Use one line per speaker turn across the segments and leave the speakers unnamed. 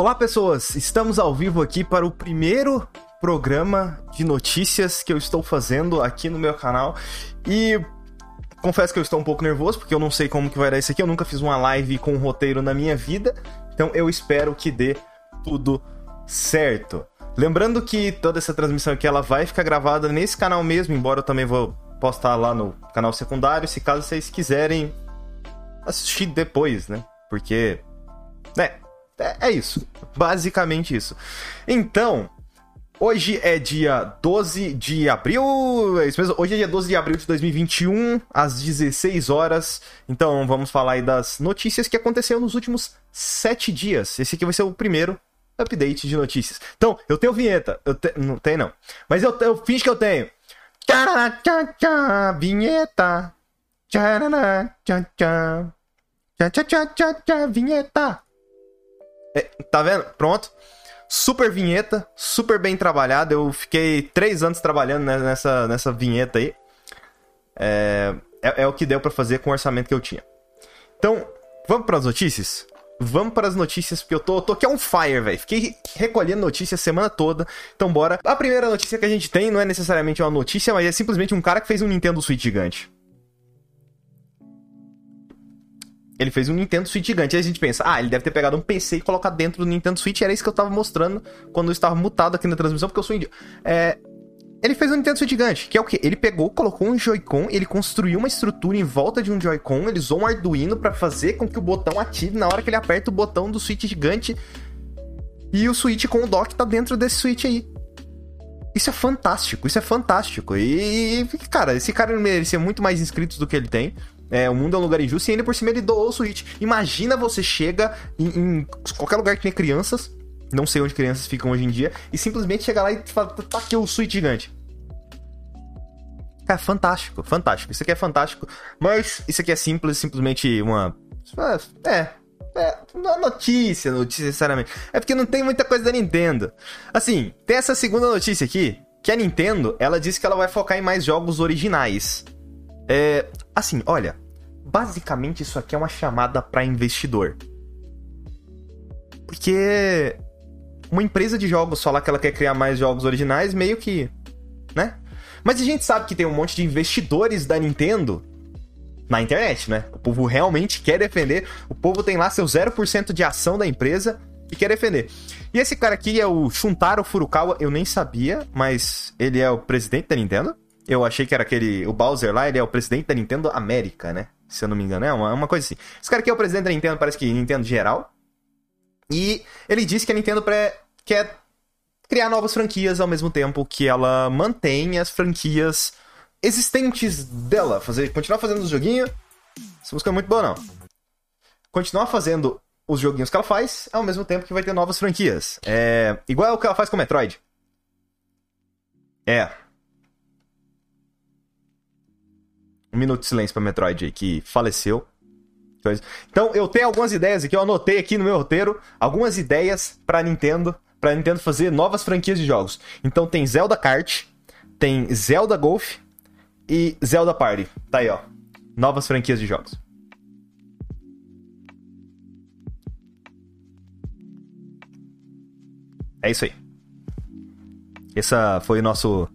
Olá, pessoas! Estamos ao vivo aqui para o primeiro programa de notícias que eu estou fazendo aqui no meu canal. E confesso que eu estou um pouco nervoso, porque eu não sei como que vai dar isso aqui. Eu nunca fiz uma live com um roteiro na minha vida. Então eu espero que dê tudo certo. Lembrando que toda essa transmissão aqui ela vai ficar gravada nesse canal mesmo, embora eu também vou postar lá no canal secundário, se caso vocês quiserem assistir depois, né? Porque, né, é, é isso. Basicamente isso. Então, Hoje é dia 12 de abril, é isso mesmo? Hoje é dia 12 de abril de 2021, às 16 horas. Então vamos falar aí das notícias que aconteceram nos últimos 7 dias. Esse aqui vai ser o primeiro update de notícias. Então, eu tenho vinheta. Eu te... Não tem não. Mas eu, eu finge que eu tenho. Tchá, tchá, tchá, vinheta. Tchá, tchá. Tchá, tchá, tchá, tchá, tchá, vinheta. É, tá vendo? Pronto. Super vinheta, super bem trabalhada. Eu fiquei três anos trabalhando nessa, nessa vinheta aí. É, é, é o que deu para fazer com o orçamento que eu tinha. Então, vamos para as notícias? Vamos para as notícias, porque eu tô, tô aqui on fire, velho. Fiquei recolhendo notícias a semana toda. Então, bora. A primeira notícia que a gente tem não é necessariamente uma notícia, mas é simplesmente um cara que fez um Nintendo Switch gigante. Ele fez um Nintendo Switch gigante. Aí a gente pensa, ah, ele deve ter pegado um PC e colocado dentro do Nintendo Switch. Era isso que eu tava mostrando quando eu estava mutado aqui na transmissão, porque eu sou índio. É, ele fez um Nintendo Switch gigante, que é o quê? Ele pegou, colocou um Joy-Con, ele construiu uma estrutura em volta de um Joy-Con, ele usou um Arduino para fazer com que o botão ative na hora que ele aperta o botão do Switch gigante. E o Switch com o dock tá dentro desse Switch aí. Isso é fantástico, isso é fantástico. E, cara, esse cara merecia muito mais inscritos do que ele tem. É, o mundo é um lugar injusto e ainda por cima ele doou o Switch. Imagina você chega em, em qualquer lugar que tem crianças, não sei onde crianças ficam hoje em dia, e simplesmente chega lá e fala, tá aqui o Switch gigante. Cara, fantástico, fantástico. Isso aqui é fantástico, mas isso aqui é simples, simplesmente uma. É, é, uma notícia, notícia, sinceramente. É porque não tem muita coisa da Nintendo. Assim, tem essa segunda notícia aqui, que a Nintendo, ela disse que ela vai focar em mais jogos originais. É, assim, olha, basicamente isso aqui é uma chamada para investidor. Porque uma empresa de jogos falar que ela quer criar mais jogos originais, meio que, né? Mas a gente sabe que tem um monte de investidores da Nintendo na internet, né? O povo realmente quer defender, o povo tem lá seu 0% de ação da empresa e quer defender. E esse cara aqui é o Shuntaro Furukawa, eu nem sabia, mas ele é o presidente da Nintendo. Eu achei que era aquele. O Bowser lá, ele é o presidente da Nintendo América, né? Se eu não me engano. É uma, uma coisa assim. Esse cara aqui é o presidente da Nintendo, parece que Nintendo geral. E ele disse que a Nintendo pré, quer criar novas franquias ao mesmo tempo que ela mantém as franquias existentes dela. Fazer, continuar fazendo os joguinhos. Essa música é muito boa, não. Continuar fazendo os joguinhos que ela faz, ao mesmo tempo que vai ter novas franquias. É igual o que ela faz com Metroid. É, Um minuto de silêncio pra Metroid aí, que faleceu. Então, eu tenho algumas ideias aqui, eu anotei aqui no meu roteiro algumas ideias pra Nintendo, pra Nintendo fazer novas franquias de jogos. Então tem Zelda Kart, tem Zelda Golf e Zelda Party. Tá aí, ó. Novas franquias de jogos. É isso aí. Esse foi o nosso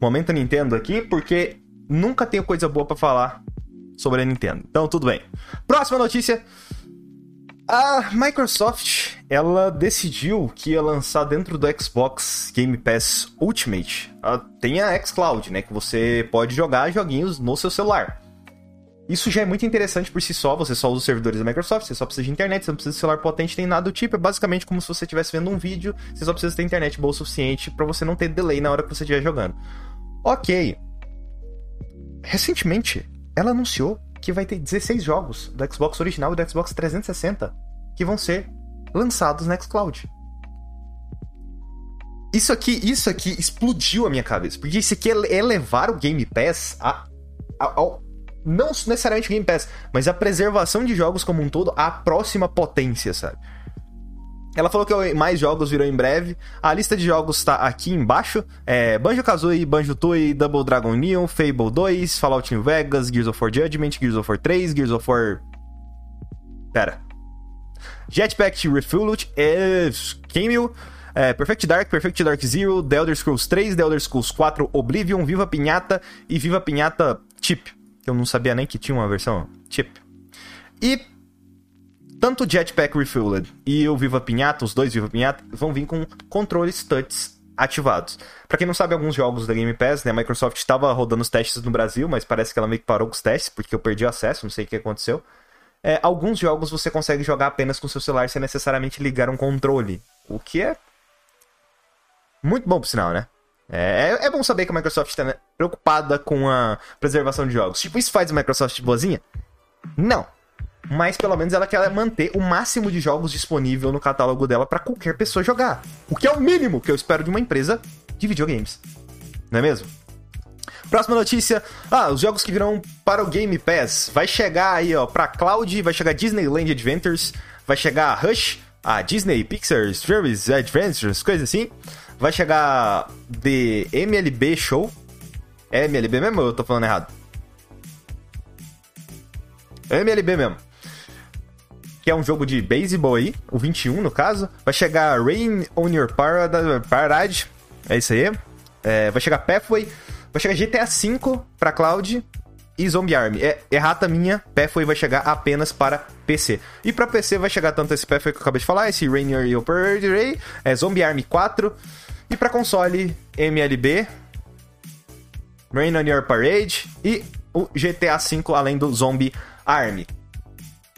momento Nintendo aqui, porque nunca tenho coisa boa para falar sobre a Nintendo. Então, tudo bem. Próxima notícia. A Microsoft, ela decidiu que ia lançar dentro do Xbox Game Pass Ultimate. Tem a xCloud, né, que você pode jogar joguinhos no seu celular. Isso já é muito interessante por si só, você só usa os servidores da Microsoft, você só precisa de internet, você não precisa de celular potente nem nada do tipo, é basicamente como se você estivesse vendo um vídeo, você só precisa ter internet boa o suficiente para você não ter delay na hora que você estiver jogando. Ok, recentemente, ela anunciou que vai ter 16 jogos do Xbox original e do Xbox 360 que vão ser lançados no xCloud. Isso aqui, isso aqui explodiu a minha cabeça, porque isso aqui é, é levar o Game Pass a, a, a, não necessariamente o Game Pass, mas a preservação de jogos como um todo à próxima potência, sabe? Ela falou que mais jogos virão em breve. A lista de jogos está aqui embaixo. É Banjo-Kazooie, Banjo-Tooie, Double Dragon Neon, Fable 2, Fallout New Vegas, Gears of War Judgment, Gears of War 3, Gears of War... Pera. Jetpack Refueled, é, Cameo, é, Perfect Dark, Perfect Dark Zero, The Elder Scrolls 3, The Elder Scrolls 4, Oblivion, Viva Pinhata e Viva Pinhata Chip. Eu não sabia nem que tinha uma versão Chip. E tanto o Jetpack Refueled e o Viva Pinhata, os dois Viva Pinhata, vão vir com controles touch ativados. Para quem não sabe, alguns jogos da Game Pass, né, a Microsoft estava rodando os testes no Brasil, mas parece que ela meio que parou com os testes, porque eu perdi acesso, não sei o que aconteceu. É, alguns jogos você consegue jogar apenas com seu celular sem necessariamente ligar um controle, o que é muito bom pro sinal, né? É, é, é bom saber que a Microsoft está preocupada com a preservação de jogos. Tipo, isso faz a Microsoft boazinha? Não. Mas pelo menos ela quer manter o máximo de jogos disponível no catálogo dela para qualquer pessoa jogar. O que é o mínimo que eu espero de uma empresa de videogames. Não é mesmo? Próxima notícia. Ah, os jogos que virão para o Game Pass. Vai chegar aí, ó, pra Cloud, vai chegar Disneyland Adventures, vai chegar Rush, a Disney Pixar Service Adventures, coisa assim. Vai chegar The MLB Show. É MLB mesmo ou eu tô falando errado? MLB mesmo. Que é um jogo de beisebol aí, o 21 no caso. Vai chegar Rain on Your Parade. É isso aí. É, vai chegar Pathway. Vai chegar GTA V pra cloud e Zombie Army. É errata minha, Pathway vai chegar apenas para PC. E para PC vai chegar tanto esse Pathway que eu acabei de falar, esse Rainier e Parade, é Zombie Army 4 e para console, MLB, Rain on Your Parade e o GTA V, além do Zombie Army.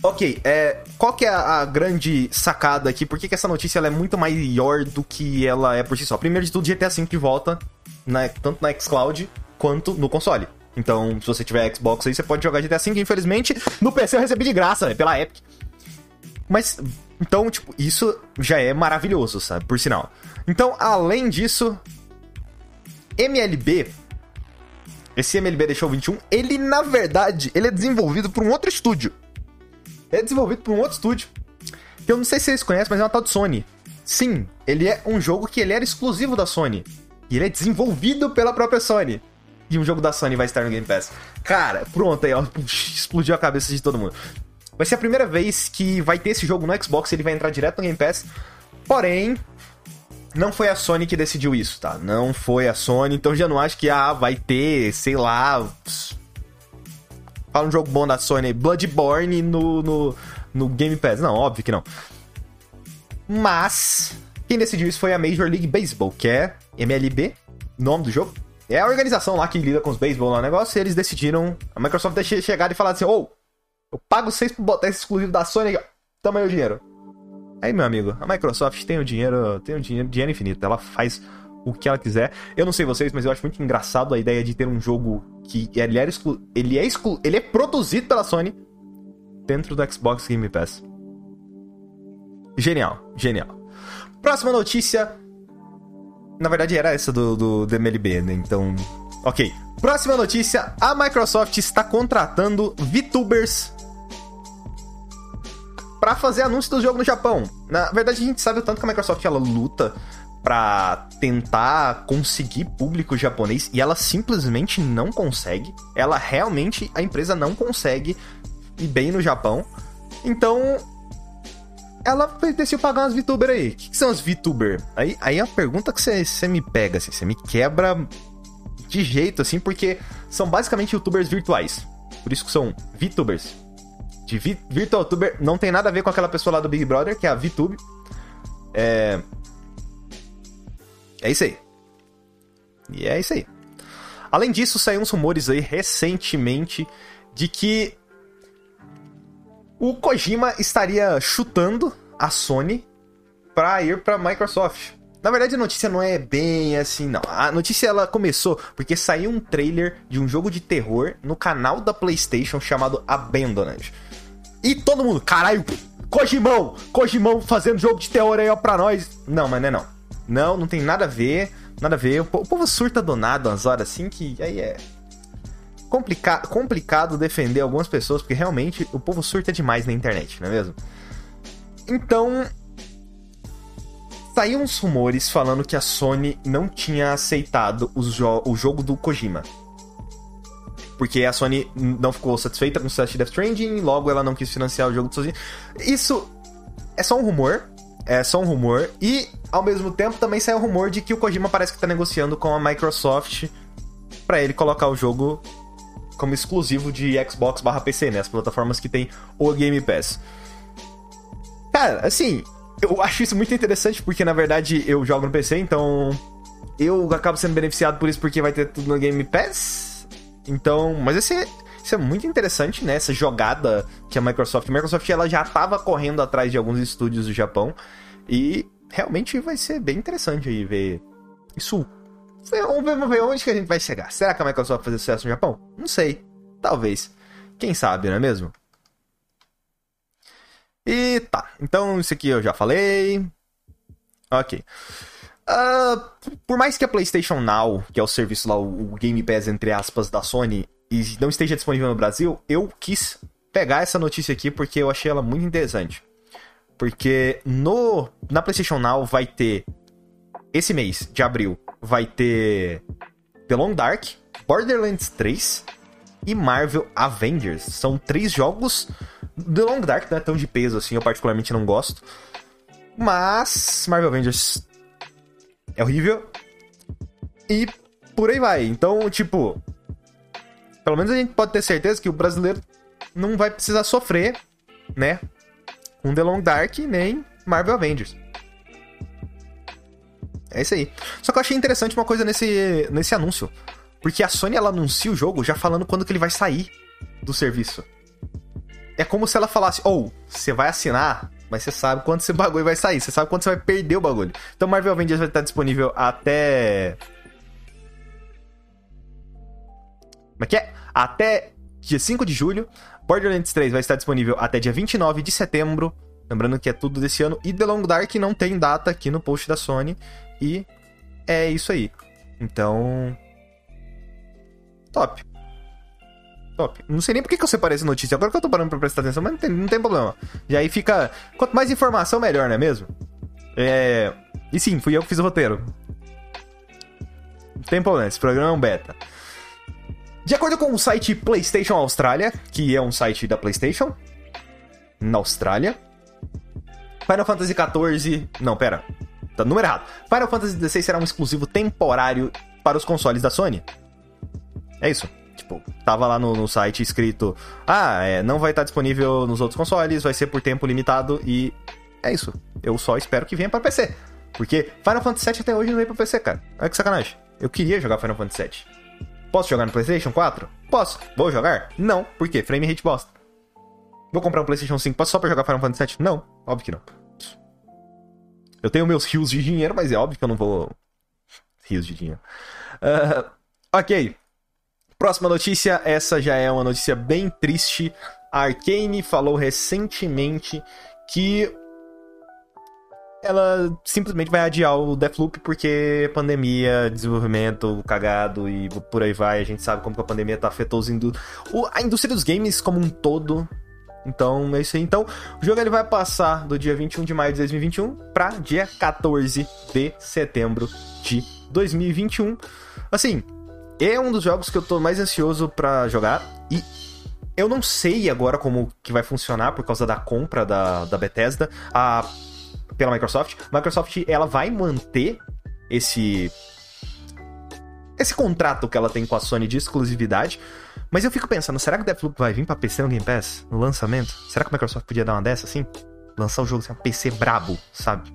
Ok, é, qual que é a, a grande sacada aqui? Por que, que essa notícia é muito maior do que ela é por si só? Primeiro de tudo, GTA V de volta, na, tanto na xCloud quanto no console. Então, se você tiver Xbox aí, você pode jogar GTA V. Infelizmente, no PC eu recebi de graça, né, pela Epic. Mas, então, tipo, isso já é maravilhoso, sabe? Por sinal. Então, além disso, MLB, esse MLB deixou 21, ele na verdade, ele é desenvolvido por um outro estúdio. É desenvolvido por um outro estúdio. Que eu não sei se vocês conhecem, mas é uma tal de Sony. Sim, ele é um jogo que ele era exclusivo da Sony. E ele é desenvolvido pela própria Sony. E um jogo da Sony vai estar no Game Pass. Cara, pronto aí, ó, explodiu a cabeça de todo mundo. Vai ser a primeira vez que vai ter esse jogo no Xbox, ele vai entrar direto no Game Pass. Porém, não foi a Sony que decidiu isso, tá? Não foi a Sony, então já não acho que ah, vai ter, sei lá. Fala um jogo bom da Sony, Bloodborne no, no, no Game Pass. Não, óbvio que não. Mas, quem decidiu isso foi a Major League Baseball, que é MLB, nome do jogo. É a organização lá que lida com os beisebol lá no negócio, e eles decidiram. A Microsoft deixou chegar e falar assim: ô, oh, eu pago vocês por botar esse exclusivo da Sony aqui, ó. Toma aí o dinheiro. Aí, meu amigo, a Microsoft tem o dinheiro, tem o dinheiro, dinheiro infinito. Ela faz o que ela quiser. Eu não sei vocês, mas eu acho muito engraçado a ideia de ter um jogo que ele, era exclu... ele é exclu... ele é produzido pela Sony dentro do Xbox Game Pass. Genial, genial. Próxima notícia. Na verdade era essa do, do, do MLB, né? Então. Ok. Próxima notícia: a Microsoft está contratando VTubers para fazer anúncio do jogo no Japão. Na verdade, a gente sabe o tanto que a Microsoft ela luta para tentar conseguir público japonês e ela simplesmente não consegue. Ela realmente, a empresa não consegue ir bem no Japão. Então, ela decidiu pagar umas VTuber aí. O que, que, são as VTuber? Aí, aí é a pergunta que você me pega, assim, você me quebra de jeito, assim, porque são basicamente youtubers virtuais. Por isso que são VTubers de vi Virtual Tuber não tem nada a ver com aquela pessoa lá do Big Brother, que é a VTube. É. É isso aí. E é isso aí. Além disso, saíram uns rumores aí recentemente de que o Kojima estaria chutando a Sony para ir para Microsoft. Na verdade, a notícia não é bem assim, não. A notícia ela começou porque saiu um trailer de um jogo de terror no canal da PlayStation chamado Abandoned. E todo mundo, caralho, Kojimão, Kojimão fazendo jogo de terror aí ó, pra nós. Não, mas não é não. Não, não tem nada a ver, nada a ver. O, povo surta donado umas horas assim que aí é complica complicado defender algumas pessoas, porque realmente o povo surta demais na internet, não é mesmo? Então, saiu uns rumores falando que a Sony não tinha aceitado jo o jogo do Kojima. Porque a Sony não ficou satisfeita com o sucesso de Death Stranding, logo ela não quis financiar o jogo sozinha. Isso é só um rumor. É só um rumor. E, ao mesmo tempo, também sai o rumor de que o Kojima parece que tá negociando com a Microsoft para ele colocar o jogo como exclusivo de Xbox barra PC, né? As plataformas que tem o Game Pass. Cara, assim, eu acho isso muito interessante porque, na verdade, eu jogo no PC, então eu acabo sendo beneficiado por isso porque vai ter tudo no Game Pass. Então, mas esse é, isso é muito interessante, né? Essa jogada que a Microsoft. A Microsoft ela já estava correndo atrás de alguns estúdios do Japão. E realmente vai ser bem interessante aí ver isso. Vamos ver, vamos ver onde que a gente vai chegar. Será que a Microsoft vai fazer sucesso no Japão? Não sei. Talvez. Quem sabe, não é mesmo? E tá. Então, isso aqui eu já falei. Ok. Uh, por mais que a PlayStation Now, que é o serviço lá, o Game Pass, entre aspas, da Sony, e não esteja disponível no Brasil, eu quis pegar essa notícia aqui porque eu achei ela muito interessante. Porque no na PlayStation Now vai ter esse mês de abril vai ter The Long Dark, Borderlands 3 e Marvel Avengers. São três jogos. The Long Dark não é tão de peso assim, eu particularmente não gosto. Mas Marvel Avengers é horrível. E por aí vai. Então, tipo, pelo menos a gente pode ter certeza que o brasileiro não vai precisar sofrer, né? Com The Long Dark nem Marvel Avengers. É isso aí. Só que eu achei interessante uma coisa nesse, nesse anúncio. Porque a Sony ela anuncia o jogo já falando quando que ele vai sair do serviço. É como se ela falasse: ou oh, você vai assinar, mas você sabe quando esse bagulho vai sair. Você sabe quando você vai perder o bagulho. Então Marvel Avengers vai estar disponível até Como é que é? Até dia 5 de julho. Borderlands 3 vai estar disponível até dia 29 de setembro. Lembrando que é tudo desse ano. E The Long Dark não tem data aqui no post da Sony. E é isso aí. Então. Top. Top. Não sei nem por que eu separei essa notícia. Agora que eu tô parando pra prestar atenção, mas não tem, não tem problema. E aí fica. Quanto mais informação, melhor, não é mesmo? É. E sim, fui eu que fiz o roteiro. Não tem problema, esse programa é um beta. De acordo com o site PlayStation Austrália, que é um site da PlayStation, na Austrália, Final Fantasy XIV. Não, pera. Tá número errado. Final Fantasy XVI será um exclusivo temporário para os consoles da Sony. É isso. Tipo, tava lá no, no site escrito: Ah, é, não vai estar disponível nos outros consoles, vai ser por tempo limitado e. É isso. Eu só espero que venha para PC. Porque Final Fantasy VII até hoje não veio pra PC, cara. Olha que sacanagem. Eu queria jogar Final Fantasy VII. Posso jogar no PlayStation 4? Posso. Vou jogar? Não. Por quê? Frame rate bosta. Vou comprar um PlayStation 5 só pra jogar Final Fantasy VII? Não. Óbvio que não. Eu tenho meus rios de dinheiro, mas é óbvio que eu não vou. Rios de dinheiro. Uh, ok. Próxima notícia. Essa já é uma notícia bem triste. A Arkane falou recentemente que ela simplesmente vai adiar o Deathloop porque pandemia, desenvolvimento cagado e por aí vai. A gente sabe como que a pandemia tá os indú a indústria dos games como um todo. Então, é isso aí. Então, o jogo ele vai passar do dia 21 de maio de 2021 para dia 14 de setembro de 2021. Assim, é um dos jogos que eu tô mais ansioso para jogar e eu não sei agora como que vai funcionar por causa da compra da, da Bethesda. A pela Microsoft. A Microsoft ela vai manter esse esse contrato que ela tem com a Sony de exclusividade. Mas eu fico pensando, será que o Deathloop vai vir pra PC no Game Pass? No lançamento? Será que a Microsoft podia dar uma dessa assim? Lançar o jogo assim, um PC brabo, sabe?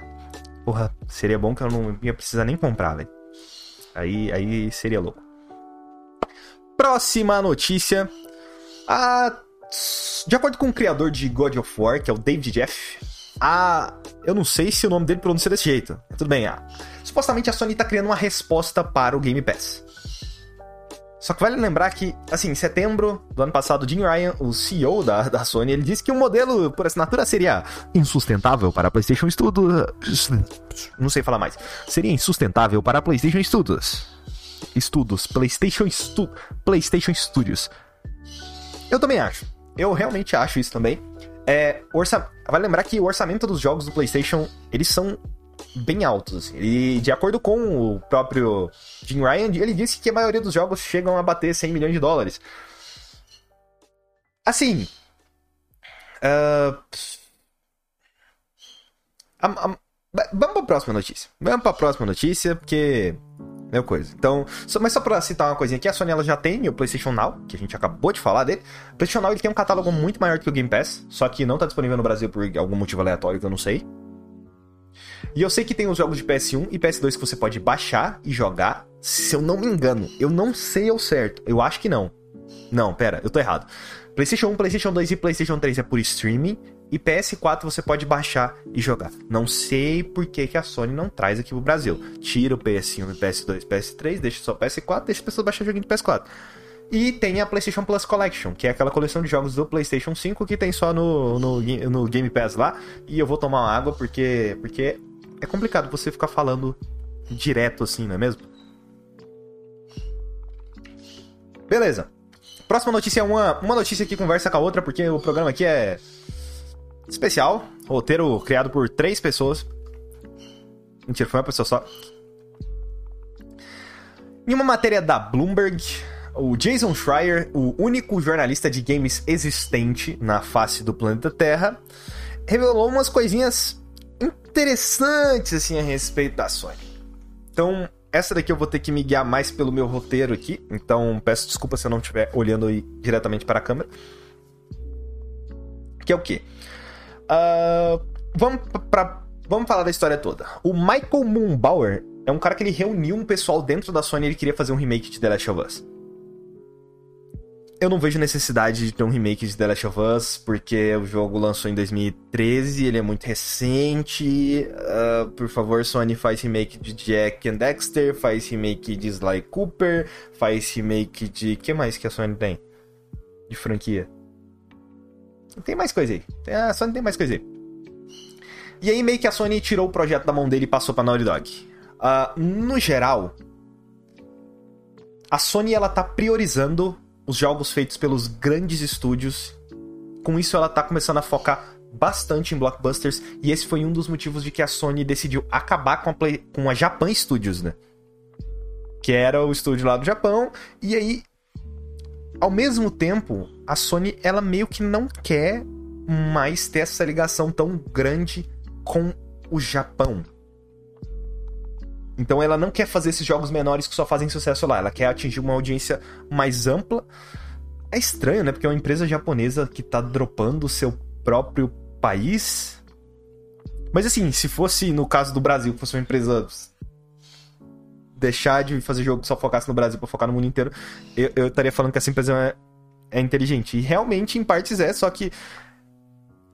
Porra, seria bom que eu não ia precisar nem comprar, velho. Aí, aí seria louco. Próxima notícia. Ah, de acordo com o criador de God of War, que é o David Jeff, a. Eu não sei se o nome dele pronuncia desse jeito. Tudo bem, a... supostamente a Sony tá criando uma resposta para o Game Pass. Só que vale lembrar que, assim, em setembro do ano passado, Jim Ryan, o CEO da, da Sony, ele disse que o modelo por assinatura seria insustentável para a PlayStation Studios. Não sei falar mais. Seria insustentável para a PlayStation Studios. Estudos. PlayStation, Stu... PlayStation Studios. Eu também acho. Eu realmente acho isso também. É, orça... Lembrar que o orçamento dos jogos do PlayStation, eles são bem altos. E de acordo com o próprio Jim Ryan, ele disse que a maioria dos jogos chegam a bater 100 milhões de dólares. Assim. Uh... A, a, vamos pra próxima notícia. Vamos pra próxima notícia, porque. Meu coisa. Então, só, mas só pra citar uma coisinha aqui, a Sony ela já tem o PlayStation Now, que a gente acabou de falar dele. O PlayStation Now ele tem um catálogo muito maior que o Game Pass, só que não tá disponível no Brasil por algum motivo aleatório que eu não sei. E eu sei que tem os jogos de PS1 e PS2 que você pode baixar e jogar, se eu não me engano. Eu não sei ao certo. Eu acho que não. Não, pera, eu tô errado. PlayStation 1, PlayStation 2 e PlayStation 3 é por streaming. E PS4 você pode baixar e jogar. Não sei por que, que a Sony não traz aqui pro Brasil. Tira o PS1 PS2 PS3, deixa só o PS4, deixa as pessoas baixar joguinho de PS4. E tem a PlayStation Plus Collection, que é aquela coleção de jogos do PlayStation 5 que tem só no, no, no Game Pass lá. E eu vou tomar uma água porque, porque é complicado você ficar falando direto assim, não é mesmo? Beleza. Próxima notícia é uma, uma notícia que conversa com a outra, porque o programa aqui é especial. Roteiro criado por três pessoas. Mentira, foi uma pessoa só. Em uma matéria da Bloomberg, o Jason Schreier, o único jornalista de games existente na face do planeta Terra, revelou umas coisinhas interessantes assim a respeito da Sony. Então, essa daqui eu vou ter que me guiar mais pelo meu roteiro aqui, então peço desculpa se eu não estiver olhando diretamente para a câmera. Que é o quê? Uh, vamos, pra, vamos falar da história toda. O Michael Moonbauer é um cara que ele reuniu um pessoal dentro da Sony e ele queria fazer um remake de The Last of Us. Eu não vejo necessidade de ter um remake de The Last of Us, porque o jogo lançou em 2013, ele é muito recente. Uh, por favor, Sony faz remake de Jack and Dexter, faz remake de Sly Cooper, faz remake de. que mais que a Sony tem? De franquia? Tem mais coisa aí. A Sony tem mais coisa aí. E aí meio que a Sony tirou o projeto da mão dele e passou pra Naughty Dog. Uh, no geral, a Sony ela tá priorizando os jogos feitos pelos grandes estúdios. Com isso ela tá começando a focar bastante em blockbusters e esse foi um dos motivos de que a Sony decidiu acabar com a, Play, com a Japan Studios, né? Que era o estúdio lá do Japão. E aí ao mesmo tempo, a Sony ela meio que não quer mais ter essa ligação tão grande com o Japão. Então ela não quer fazer esses jogos menores que só fazem sucesso lá, ela quer atingir uma audiência mais ampla. É estranho, né? Porque é uma empresa japonesa que tá dropando o seu próprio país. Mas assim, se fosse no caso do Brasil, fosse uma empresa deixar de fazer jogo que só focasse no Brasil para focar no mundo inteiro, eu, eu estaria falando que essa empresa é, é inteligente. E realmente, em partes, é, só que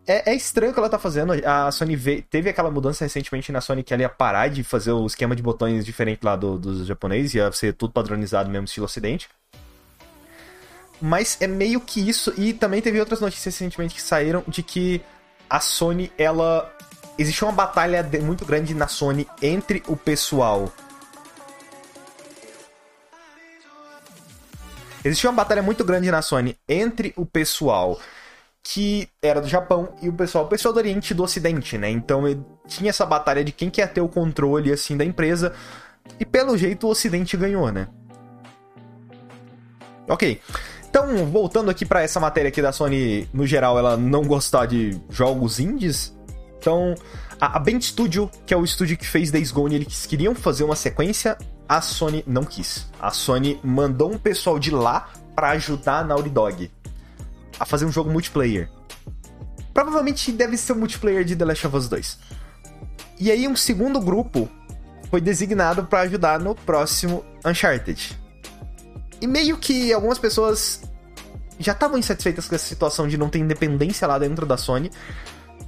é, é, estranho o que ela tá fazendo. A Sony teve aquela mudança recentemente na Sony que ela ia parar de fazer o esquema de botões diferente lá do, dos japoneses, ia ser tudo padronizado mesmo estilo ocidente. Mas é meio que isso, e também teve outras notícias recentemente que saíram de que a Sony, ela. Existe uma batalha muito grande na Sony entre o pessoal Existia uma batalha muito grande na Sony entre o pessoal que era do Japão e o pessoal, o pessoal do Oriente e do Ocidente, né? Então tinha essa batalha de quem quer ter o controle assim da empresa. E pelo jeito o Ocidente ganhou, né? OK. Então, voltando aqui para essa matéria aqui da Sony, no geral, ela não gostar de jogos indies. Então, a, Band Studio, que é o estúdio que fez Days Gone, eles queriam fazer uma sequência a Sony não quis. A Sony mandou um pessoal de lá para ajudar a Naughty Dog a fazer um jogo multiplayer. Provavelmente deve ser o multiplayer de The Last of Us 2. E aí um segundo grupo foi designado para ajudar no próximo Uncharted. E meio que algumas pessoas já estavam insatisfeitas com essa situação de não ter independência lá dentro da Sony,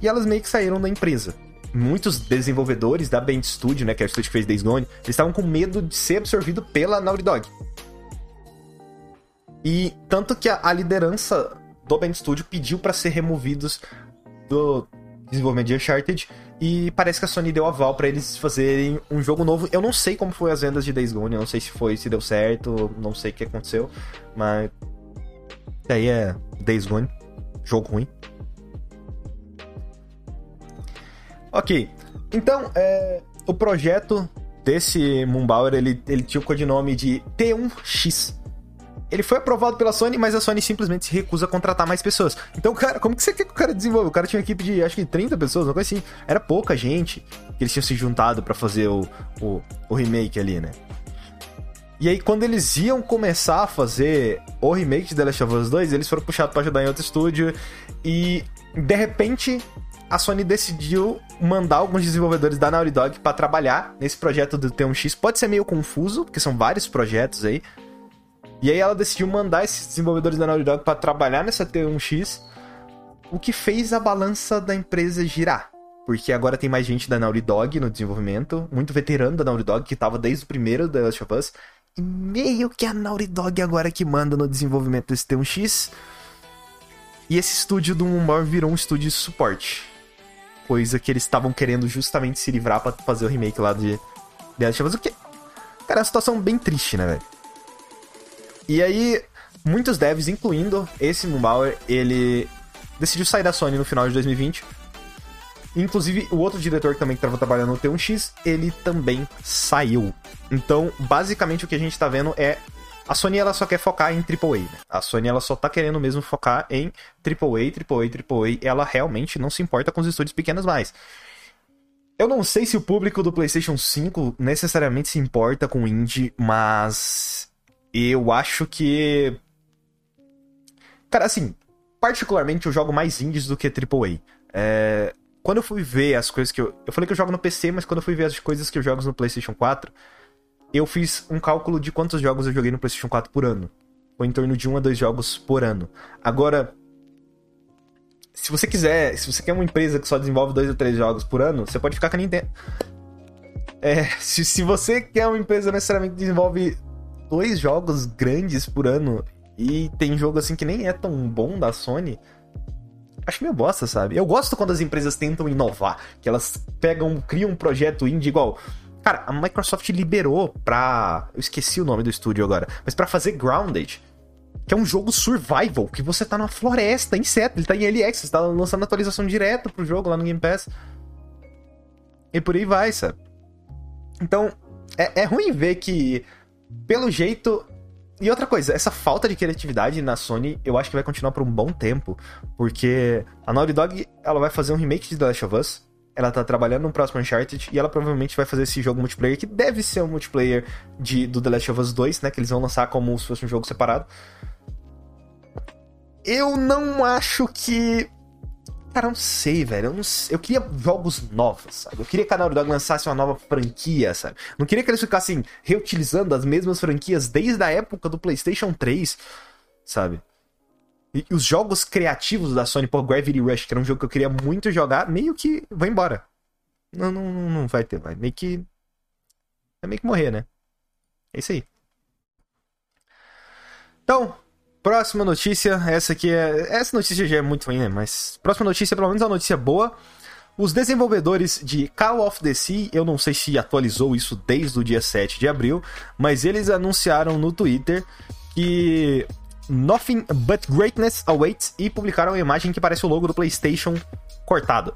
e elas meio que saíram da empresa muitos desenvolvedores da Band Studio, né, que é o estúdio que fez Days Gone, eles estavam com medo de ser absorvido pela Naughty Dog. E tanto que a, a liderança do Band Studio pediu para ser removidos do desenvolvimento de Uncharted e parece que a Sony deu aval para eles fazerem um jogo novo. Eu não sei como foi as vendas de Days Gone, eu não sei se foi, se deu certo, não sei o que aconteceu, mas aí é Days Gone, jogo ruim. Ok, então é, o projeto desse Moonbauer ele, ele tinha o codinome de T1X. ele foi aprovado pela Sony, mas a Sony simplesmente se recusa a contratar mais pessoas. Então, cara, como que você quer que o cara desenvolva? O cara tinha uma equipe de, acho que 30 pessoas, uma coisa assim. Era pouca gente que eles tinham se juntado para fazer o, o, o remake ali, né? E aí, quando eles iam começar a fazer o remake de The Last of Us 2, eles foram puxados para ajudar em outro estúdio. E, de repente, a Sony decidiu mandar alguns desenvolvedores da Naughty Dog para trabalhar nesse projeto do T1X. Pode ser meio confuso, porque são vários projetos aí. E aí ela decidiu mandar esses desenvolvedores da Naughty Dog para trabalhar nessa T1X, o que fez a balança da empresa girar. Porque agora tem mais gente da Naughty Dog no desenvolvimento, muito veterano da Naughty Dog, que tava desde o primeiro The Last of Us. E meio que a Naughty Dog agora que manda no desenvolvimento desse T1X. E esse estúdio do Mumbar virou um estúdio de suporte coisa que eles estavam querendo justamente se livrar para fazer o remake lá de The Last of Us. O que... Cara, é uma situação bem triste, né, velho? E aí, muitos devs, incluindo esse Mumbauer, ele decidiu sair da Sony no final de 2020. Inclusive, o outro diretor que também estava trabalhando no T1X, ele também saiu. Então, basicamente, o que a gente está vendo é a Sony ela só quer focar em AAA, né? A Sony ela só tá querendo mesmo focar em AAA, AAA, AAA. Ela realmente não se importa com os estúdios pequenos mais. Eu não sei se o público do PlayStation 5 necessariamente se importa com indie, mas eu acho que cara, assim, particularmente eu jogo mais indies do que AAA. É... Quando eu fui ver as coisas que eu. Eu falei que eu jogo no PC, mas quando eu fui ver as coisas que eu jogo no PlayStation 4, eu fiz um cálculo de quantos jogos eu joguei no PlayStation 4 por ano. Foi em torno de um a dois jogos por ano. Agora, se você quiser, se você quer uma empresa que só desenvolve dois ou três jogos por ano, você pode ficar com a Nintendo. É, se, se você quer uma empresa necessariamente que desenvolve dois jogos grandes por ano e tem jogo assim que nem é tão bom da Sony, acho meio bosta, sabe? Eu gosto quando as empresas tentam inovar, que elas pegam, criam um projeto indie igual Cara, a Microsoft liberou pra. Eu esqueci o nome do estúdio agora. Mas para fazer Grounded. Que é um jogo survival, que você tá na floresta, inseto, ele tá em LX, você tá lançando atualização direto pro jogo lá no Game Pass. E por aí vai, sabe? Então, é, é ruim ver que, pelo jeito. E outra coisa, essa falta de criatividade na Sony, eu acho que vai continuar por um bom tempo. Porque a Naughty Dog, ela vai fazer um remake de The Last of Us ela tá trabalhando no próximo Uncharted e ela provavelmente vai fazer esse jogo multiplayer, que deve ser um multiplayer de, do The Last of Us 2, né? Que eles vão lançar como se fosse um jogo separado. Eu não acho que. Cara, eu não sei, velho. Eu, não sei. eu queria jogos novos, sabe? Eu queria que a Naughty Dog lançasse uma nova franquia, sabe? Não queria que eles ficassem reutilizando as mesmas franquias desde a época do PlayStation 3, sabe? E os jogos criativos da Sony, por Gravity Rush, que era um jogo que eu queria muito jogar, meio que vai embora. Não, não, não vai ter, vai. Meio que. É meio que morrer, né? É isso aí. Então, próxima notícia. Essa aqui é. Essa notícia já é muito ruim, né? Mas. Próxima notícia, pelo menos é uma notícia boa. Os desenvolvedores de Call of the Sea, eu não sei se atualizou isso desde o dia 7 de abril, mas eles anunciaram no Twitter que Nothing But Greatness Awaits e publicaram uma imagem que parece o logo do PlayStation cortado.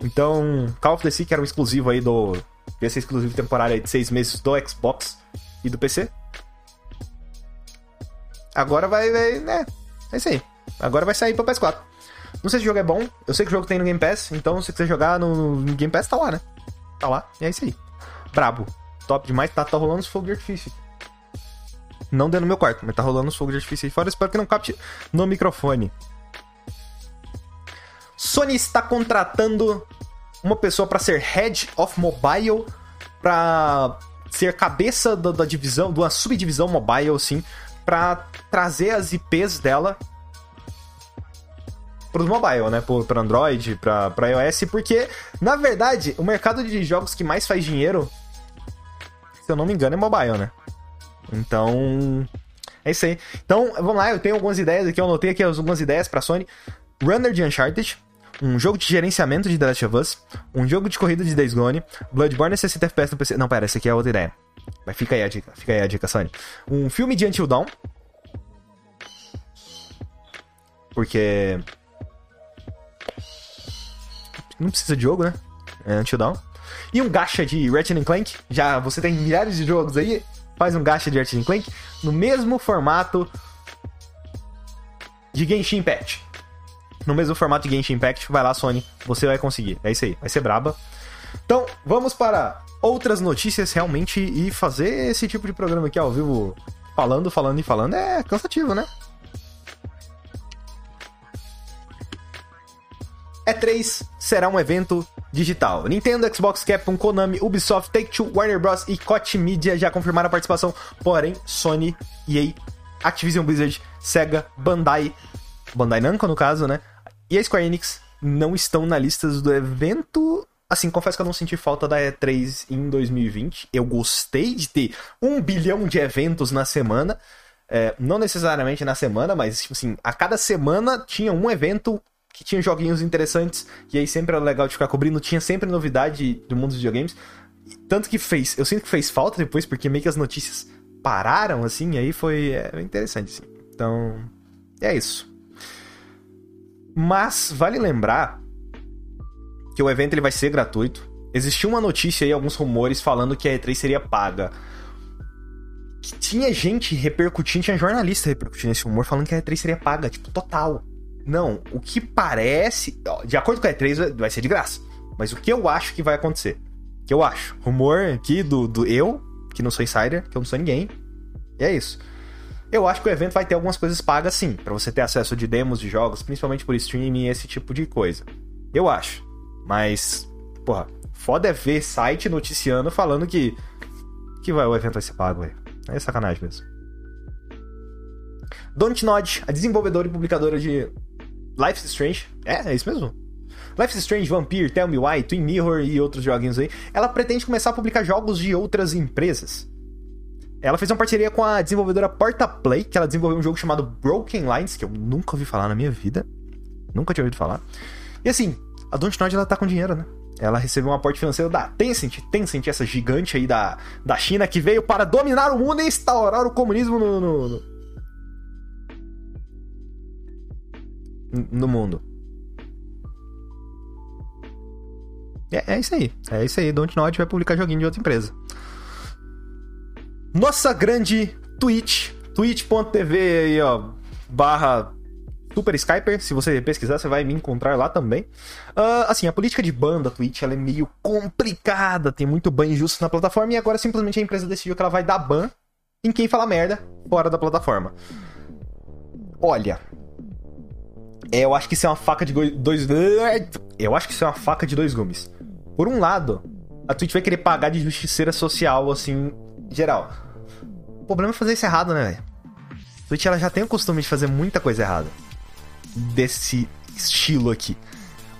Então, Call of Duty, que era um exclusivo aí do. Ia ser exclusivo temporário de seis meses do Xbox e do PC. Agora vai, vai. né? É isso aí. Agora vai sair pra PS4. Não sei se o jogo é bom. Eu sei que o jogo tem no Game Pass. Então, se quiser jogar no Game Pass, tá lá, né? Tá lá. E é isso aí. Brabo. Top demais. Tá, tá rolando os fogo de artifício. Não dentro do meu quarto, mas tá rolando os fogos de artifício aí fora. Espero que não capte no microfone. Sony está contratando uma pessoa para ser Head of Mobile, para ser cabeça da, da, divisão, de uma subdivisão mobile, assim, para trazer as IPs dela para os mobile, né? Para Android, para iOS, porque, na verdade, o mercado de jogos que mais faz dinheiro, se eu não me engano, é mobile, né? Então, é isso aí. Então, vamos lá, eu tenho algumas ideias aqui, eu anotei aqui algumas ideias pra Sony. Runner de Uncharted, um jogo de gerenciamento de The Last of Us, um jogo de corrida de Days Gone, Bloodborne 60 FPS no PC. Não, pera, essa aqui é outra ideia. Mas fica aí a dica, fica aí a dica, Sony. Um filme de Until Dawn. Porque. Não precisa de jogo, né? É Until Dawn. E um gacha de Ratchet Clank. Já você tem milhares de jogos aí faz um gacha de Ratchet Clank no mesmo formato de Genshin Impact. No mesmo formato de Genshin Impact, vai lá, Sony, você vai conseguir. É isso aí, vai ser braba. Então, vamos para outras notícias realmente e fazer esse tipo de programa aqui ao vivo, falando, falando e falando, é cansativo, né? E3 será um evento digital. Nintendo, Xbox, Capcom, Konami, Ubisoft, Take-Two, Warner Bros. e Koch Media já confirmaram a participação, porém Sony, EA, Activision Blizzard, Sega, Bandai, Bandai Namco no caso, né? E a Square Enix não estão na lista do evento. Assim, confesso que eu não senti falta da E3 em 2020. Eu gostei de ter um bilhão de eventos na semana. É, não necessariamente na semana, mas, tipo assim, a cada semana tinha um evento que tinha joguinhos interessantes, e aí sempre era legal de ficar cobrindo, tinha sempre novidade do mundo dos videogames. Tanto que fez, eu sinto que fez falta depois, porque meio que as notícias pararam, assim, e aí foi é, interessante, assim. Então, é isso. Mas vale lembrar que o evento ele vai ser gratuito. Existiu uma notícia aí, alguns rumores falando que a E3 seria paga. Que tinha gente repercutindo, tinha jornalista repercutindo esse rumor, falando que a E3 seria paga, tipo, total. Não, o que parece. De acordo com a E3, vai ser de graça. Mas o que eu acho que vai acontecer? O que eu acho? Rumor aqui do, do eu, que não sou insider, que eu não sou ninguém. E é isso. Eu acho que o evento vai ter algumas coisas pagas sim, para você ter acesso de demos de jogos, principalmente por streaming e esse tipo de coisa. Eu acho. Mas, porra, foda é ver site noticiando falando que que vai, o evento vai ser pago, velho. É sacanagem mesmo. Dontnod, a desenvolvedora e publicadora de Life is Strange. É, é isso mesmo? Life is Strange, Vampire, Tell Me Why, Twin Mirror e outros joguinhos aí. Ela pretende começar a publicar jogos de outras empresas. Ela fez uma parceria com a desenvolvedora Portaplay, que ela desenvolveu um jogo chamado Broken Lines, que eu nunca ouvi falar na minha vida. Nunca tinha ouvido falar. E assim, a Dontnod ela tá com dinheiro, né? Ela recebeu um aporte financeiro da Tencent, Tencent, essa gigante aí da, da China que veio para dominar o mundo e instaurar o comunismo no, no, no no mundo. É, é, isso aí. É isso aí. Dontnod vai publicar joguinho de outra empresa. Nossa grande Twitch. Twitch.tv aí, ó. Barra Super Skyper. Se você pesquisar, você vai me encontrar lá também. Uh, assim, a política de ban da Twitch ela é meio complicada. Tem muito ban injusto na plataforma. E agora simplesmente a empresa decidiu que ela vai dar ban em quem fala merda fora da plataforma. Olha, eu acho que isso é uma faca de dois. Eu acho que isso é uma faca de dois gumes. Por um lado, a Twitch vai querer pagar de justiceira social, assim, geral. O problema é fazer isso errado, né, velho? A Twitch ela já tem o costume de fazer muita coisa errada. Desse estilo aqui.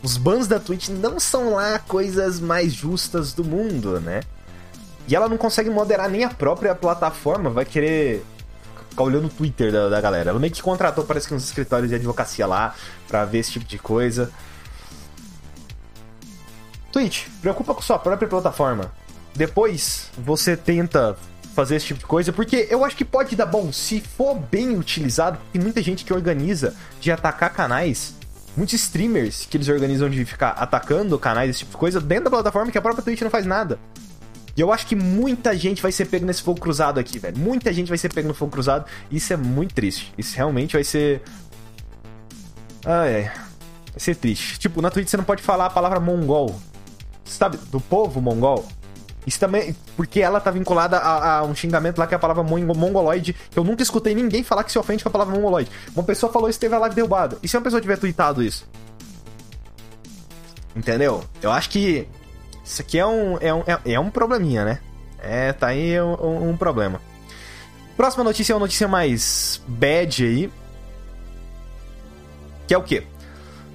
Os bans da Twitch não são lá coisas mais justas do mundo, né? E ela não consegue moderar nem a própria plataforma, vai querer ficar olhando o Twitter da, da galera. Ela meio que contratou, parece que uns escritórios de advocacia lá, pra ver esse tipo de coisa. Twitch, preocupa com sua própria plataforma. Depois você tenta fazer esse tipo de coisa, porque eu acho que pode dar bom se for bem utilizado. Tem muita gente que organiza de atacar canais, muitos streamers que eles organizam de ficar atacando canais, esse tipo de coisa, dentro da plataforma que a própria Twitch não faz nada. E eu acho que muita gente vai ser pego nesse fogo cruzado aqui, velho. Muita gente vai ser pego no fogo cruzado. Isso é muito triste. Isso realmente vai ser. Ai, ai. Vai ser triste. Tipo, na Twitch você não pode falar a palavra mongol. Sabe? Do povo mongol. Isso também. Porque ela tá vinculada a, a, um xingamento lá que é a palavra mongoloide. Que eu nunca escutei ninguém falar que se ofende com a palavra mongoloide. Uma pessoa falou isso teve a live derrubada. E se uma pessoa tiver tweetado isso? Entendeu? Eu acho que isso aqui é um, é um, é, é um probleminha, né? É, tá aí um, um, problema. Próxima notícia é uma notícia mais bad aí. Que é o quê?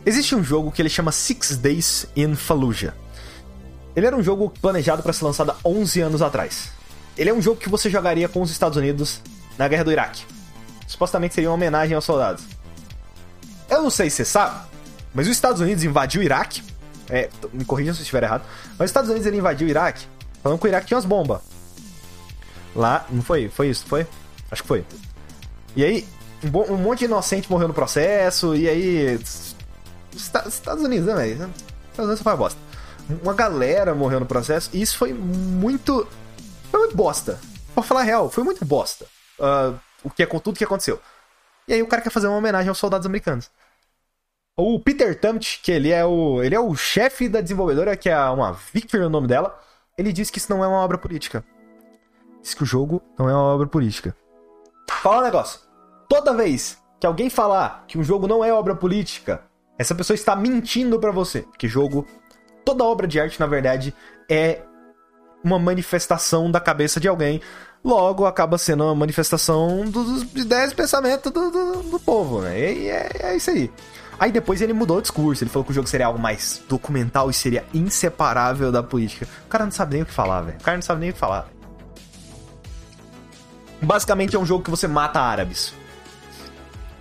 Existe um jogo que ele chama Six Days in Fallujah. Ele era um jogo planejado para ser lançado há 11 anos atrás. Ele é um jogo que você jogaria com os Estados Unidos na guerra do Iraque. Supostamente seria uma homenagem aos soldados. Eu não sei se você sabe, mas os Estados Unidos invadiu o Iraque é, me corrija se estiver errado. Mas os Estados Unidos ele invadiu o Iraque, falando que o Iraque tinha umas bombas. Lá, não foi? Foi isso? Foi? Acho que foi. E aí, um, um monte de inocente morreu no processo, e aí. Estados Unidos, né, velho? Estados Unidos foi uma bosta. Uma galera morreu no processo, e isso foi muito. Foi muito bosta. pra falar a real, foi muito bosta. Uh, o que é com tudo que aconteceu. E aí o cara quer fazer uma homenagem aos soldados americanos. O Peter Tumt, que ele é o, ele é o chefe da desenvolvedora, que é uma Victor o nome dela, ele diz que isso não é uma obra política. Diz que o jogo não é uma obra política. Fala um negócio. Toda vez que alguém falar que um jogo não é obra política, essa pessoa está mentindo para você. Que jogo, toda obra de arte, na verdade, é uma manifestação da cabeça de alguém. Logo, acaba sendo uma manifestação dos ideias e pensamentos do, do, do povo, né? E é, é isso aí. Aí depois ele mudou o discurso, ele falou que o jogo seria algo mais documental e seria inseparável da política. O cara não sabe nem o que falar, velho. O cara não sabe nem o que falar. Basicamente é um jogo que você mata árabes.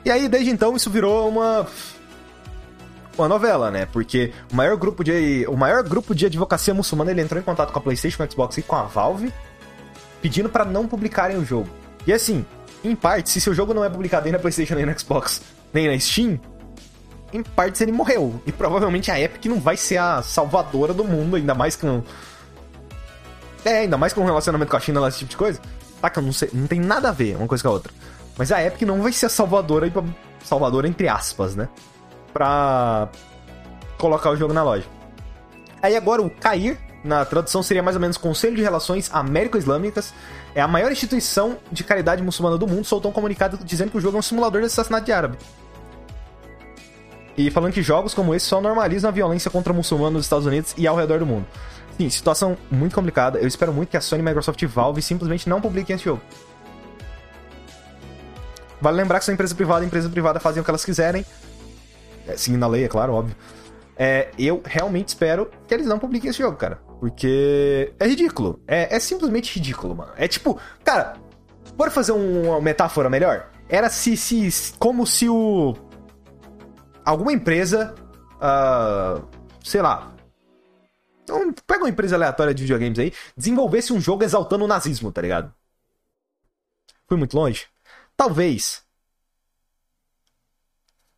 E aí, desde então, isso virou uma. Uma novela, né? Porque o maior grupo de. O maior grupo de advocacia muçulmana ele entrou em contato com a Playstation, a Xbox e com a Valve, pedindo para não publicarem o jogo. E assim, em parte, se seu jogo não é publicado nem na Playstation, nem na Xbox, nem na Steam, em partes ele morreu. E provavelmente a Epic não vai ser a salvadora do mundo, ainda mais com. É, ainda mais com um relacionamento com a China, esse tipo de coisa. Tá, que eu não sei, não tem nada a ver uma coisa com a outra. Mas a Epic não vai ser a salvadora. Salvadora entre aspas, né? Pra colocar o jogo na loja. Aí agora o CAIR, na tradução seria mais ou menos Conselho de Relações Américo-Islâmicas, é a maior instituição de caridade muçulmana do mundo, soltou um comunicado dizendo que o jogo é um simulador de assassinato de árabe. E falando que jogos como esse só normalizam a violência contra muçulmanos nos Estados Unidos e ao redor do mundo. Sim, situação muito complicada. Eu espero muito que a Sony, Microsoft e Valve simplesmente não publiquem esse jogo. Vale lembrar que são empresa privada, empresa privada fazem o que elas quiserem. É, seguindo a lei, é claro, óbvio. É, eu realmente espero que eles não publiquem esse jogo, cara. Porque é ridículo. É, é simplesmente ridículo, mano. É tipo, cara, bora fazer uma metáfora melhor? Era se, se como se o alguma empresa, uh, sei lá, então, pega uma empresa aleatória de videogames aí, desenvolvesse um jogo exaltando o nazismo, tá ligado? Fui muito longe? Talvez.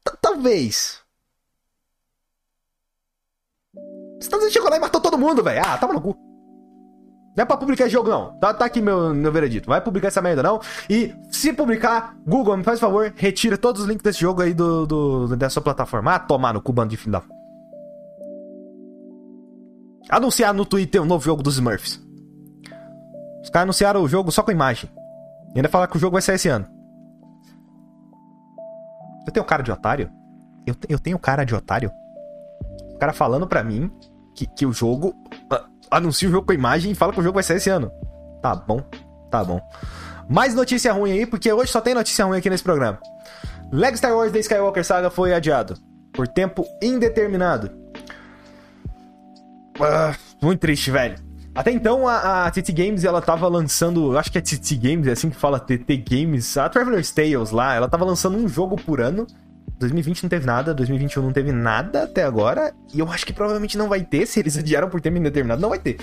T Talvez. Estados Unidos chegou lá e matou todo mundo, velho. Ah, tava no cu. Não é pra publicar jogo, não. Tá, tá aqui meu, meu veredito. Vai publicar essa merda, não. E se publicar, Google, me faz favor, retira todos os links desse jogo aí do, do, plataforma. Ah, tomar no cu, bando de fim da. Anunciar no Twitter um novo jogo dos Smurfs. Os caras anunciaram o jogo só com imagem. E ainda falaram que o jogo vai sair esse ano. Eu tenho cara de otário? Eu, eu tenho cara de otário? O cara falando pra mim que, que o jogo anuncia o jogo com a imagem e fala que o jogo vai sair esse ano. Tá bom, tá bom. Mais notícia ruim aí, porque hoje só tem notícia ruim aqui nesse programa. Lego Star Wars The Skywalker Saga foi adiado por tempo indeterminado. Uh, muito triste, velho. Até então, a, a TT Games, ela tava lançando... Acho que é TT Games, é assim que fala TT Games. A Traveler's Tales lá, ela tava lançando um jogo por ano 2020 não teve nada, 2021 não teve nada até agora, e eu acho que provavelmente não vai ter, se eles adiaram por tempo indeterminado, não vai ter.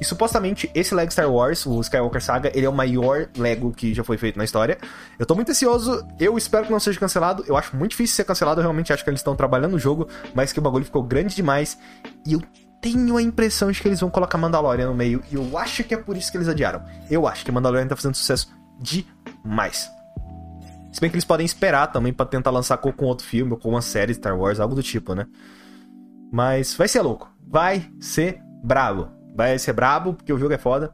E supostamente esse Lego Star Wars, o Skywalker Saga, ele é o maior Lego que já foi feito na história. Eu tô muito ansioso, eu espero que não seja cancelado. Eu acho muito difícil ser cancelado, eu realmente acho que eles estão trabalhando no jogo, mas que o bagulho ficou grande demais. E eu tenho a impressão de que eles vão colocar Mandalorian no meio, e eu acho que é por isso que eles adiaram. Eu acho que Mandalorian tá fazendo sucesso demais. Se bem que eles podem esperar também para tentar lançar com, outro filme ou com uma série Star Wars, algo do tipo, né? Mas vai ser louco. Vai ser brabo. Vai ser brabo, porque o jogo é foda.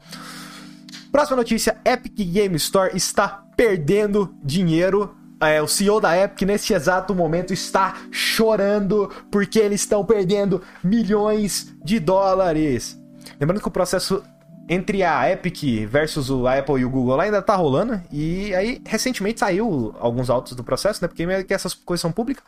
Próxima notícia: Epic Game Store está perdendo dinheiro. É, o CEO da Epic, nesse exato momento, está chorando porque eles estão perdendo milhões de dólares. Lembrando que o processo entre a Epic versus o Apple e o Google ainda tá rolando. E aí, recentemente saiu alguns autos do processo, né? Porque meio que essas coisas são públicas.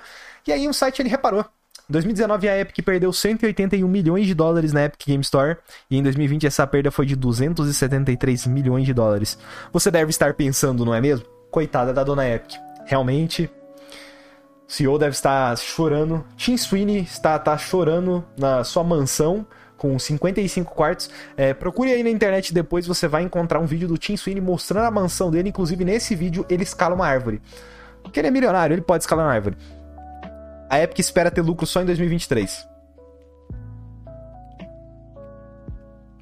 E aí, um site ele reparou. Em 2019, a Epic perdeu 181 milhões de dólares na Epic Game Store. E em 2020, essa perda foi de 273 milhões de dólares. Você deve estar pensando, não é mesmo? Coitada da dona Epic. Realmente, o CEO deve estar chorando. Tim Sweeney está, está chorando na sua mansão com 55 quartos. É, procure aí na internet depois, você vai encontrar um vídeo do Tim Sweeney mostrando a mansão dele. Inclusive, nesse vídeo, ele escala uma árvore. Porque ele é milionário, ele pode escalar uma árvore. A Epic espera ter lucro só em 2023.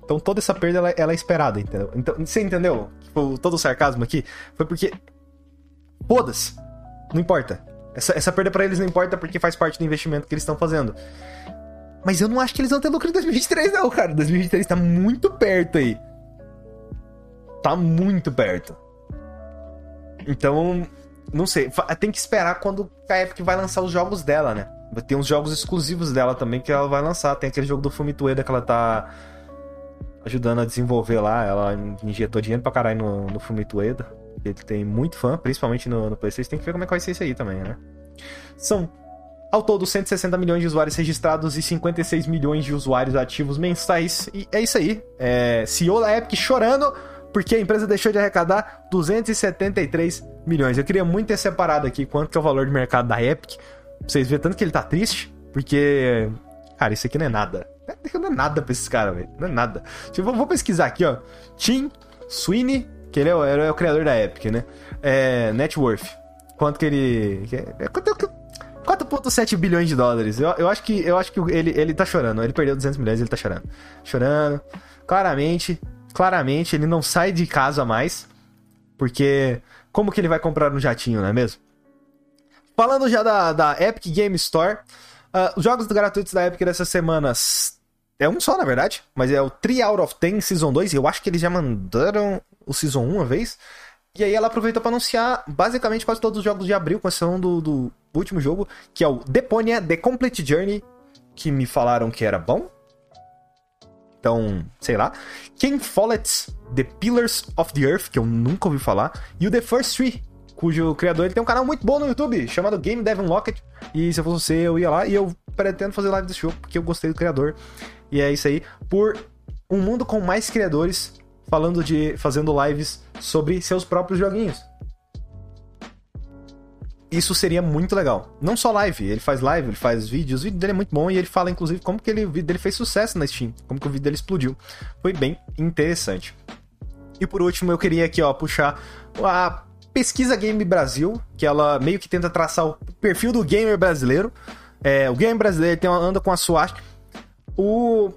Então toda essa perda ela, ela é esperada, entendeu? Então, você entendeu? Tipo, todo o sarcasmo aqui foi porque. Foda-se. Não importa. Essa, essa perda para eles não importa porque faz parte do investimento que eles estão fazendo. Mas eu não acho que eles vão ter lucro em 2023, não, cara. 2023 tá muito perto aí. Tá muito perto. Então, não sei. Tem que esperar quando a Epic vai lançar os jogos dela, né? Ter uns jogos exclusivos dela também que ela vai lançar. Tem aquele jogo do Fumitueda que ela tá ajudando a desenvolver lá. Ela injetou dinheiro pra caralho no, no Fumitueda. Ele tem muito fã, principalmente no, no PC. Tem que ver como é que vai ser isso aí também, né? São ao todo, 160 milhões de usuários registrados e 56 milhões de usuários ativos mensais. E é isso aí. É, CEO da Epic chorando porque a empresa deixou de arrecadar 273 milhões. Eu queria muito ter separado aqui quanto que é o valor de mercado da Epic. Pra vocês verem tanto que ele tá triste. Porque, cara, isso aqui não é nada. Não é nada pra esses caras, velho. Não é nada. Vou pesquisar aqui, ó. Tim Sweeney, que ele é, o, é o criador da Epic, né? É, net worth. Quanto que ele... É, quanto, 4,7 bilhões de dólares. Eu, eu, acho que, eu acho que ele, ele tá chorando. Ele perdeu 200 milhões, ele tá chorando. Chorando. Claramente, claramente, ele não sai de casa mais. Porque como que ele vai comprar um jatinho, não é mesmo? Falando já da, da Epic Game Store, uh, os jogos gratuitos da Epic dessas semanas é um só, na verdade, mas é o 3 out of 10 Season 2. Eu acho que eles já mandaram o Season 1 uma vez. E aí ela aproveita para anunciar basicamente quase todos os jogos de abril, com exceção do, do último jogo, que é o Deponia The Complete Journey, que me falaram que era bom. Então, sei lá. Ken Follett's The Pillars of the Earth, que eu nunca ouvi falar. E o The First Tree, cujo criador ele tem um canal muito bom no YouTube, chamado Game Dev Unlocked. E se eu fosse você, eu ia lá e eu pretendo fazer live desse jogo, porque eu gostei do criador. E é isso aí. Por um mundo com mais criadores falando de. fazendo lives sobre seus próprios joguinhos isso seria muito legal. Não só live, ele faz live, ele faz vídeos, o vídeo dele é muito bom e ele fala, inclusive, como que ele, o vídeo dele fez sucesso na Steam, como que o vídeo dele explodiu. Foi bem interessante. E por último, eu queria aqui, ó, puxar a Pesquisa Game Brasil, que ela meio que tenta traçar o perfil do gamer brasileiro. É, o gamer brasileiro tem anda com a SWAT. O...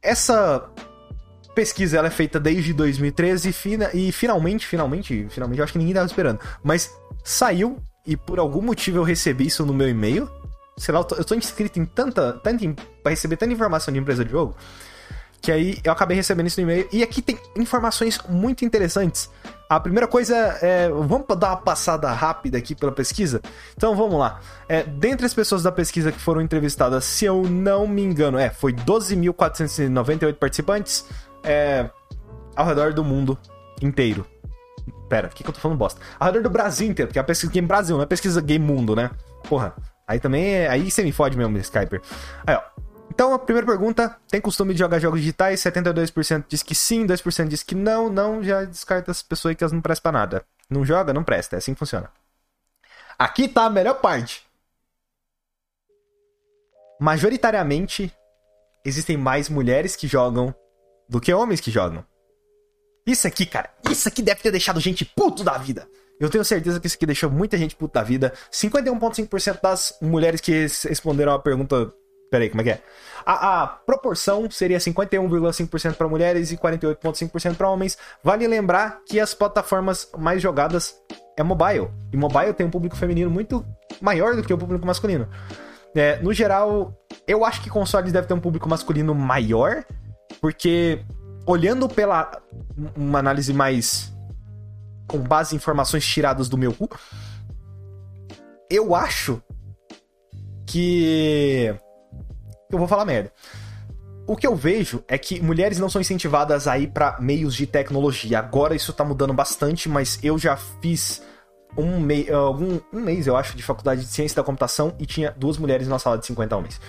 Essa pesquisa ela é feita desde 2013 e, fina, e finalmente, finalmente, finalmente, eu acho que ninguém estava esperando, mas saiu e por algum motivo eu recebi isso no meu e-mail. Sei lá, eu tô, eu tô inscrito em tanta. tanta pra receber tanta informação de empresa de jogo. Que aí eu acabei recebendo isso no e-mail. E aqui tem informações muito interessantes. A primeira coisa é. Vamos dar uma passada rápida aqui pela pesquisa? Então vamos lá. É, dentre as pessoas da pesquisa que foram entrevistadas, se eu não me engano, é, foi 12.498 participantes é, ao redor do mundo inteiro. Pera, o que, que eu tô falando bosta? Ao redor do Brasil inteiro, porque é a pesquisa Game Brasil, não é pesquisa Game Mundo, né? Porra. Aí também é. Aí você me fode mesmo, Skyper. Aí, ó. Então, a primeira pergunta: tem costume de jogar jogos digitais? 72% diz que sim, 2% diz que não. Não, já descarta as pessoas que elas não prestam pra nada. Não joga, não presta. É assim que funciona. Aqui tá a melhor parte. Majoritariamente, existem mais mulheres que jogam do que homens que jogam. Isso aqui, cara, isso aqui deve ter deixado gente puto da vida. Eu tenho certeza que isso aqui deixou muita gente puto da vida. 51,5% das mulheres que responderam a pergunta. Peraí, como é que é? A, a proporção seria 51,5% para mulheres e 48,5% para homens. Vale lembrar que as plataformas mais jogadas é mobile. E mobile tem um público feminino muito maior do que o público masculino. É, no geral, eu acho que consoles devem ter um público masculino maior, porque olhando pela uma análise mais com base em informações tiradas do meu cu, eu acho que eu vou falar merda. O que eu vejo é que mulheres não são incentivadas a ir para meios de tecnologia. Agora isso tá mudando bastante, mas eu já fiz um, mei algum, um mês, eu acho, de faculdade de ciência da computação e tinha duas mulheres na sala de 50 homens.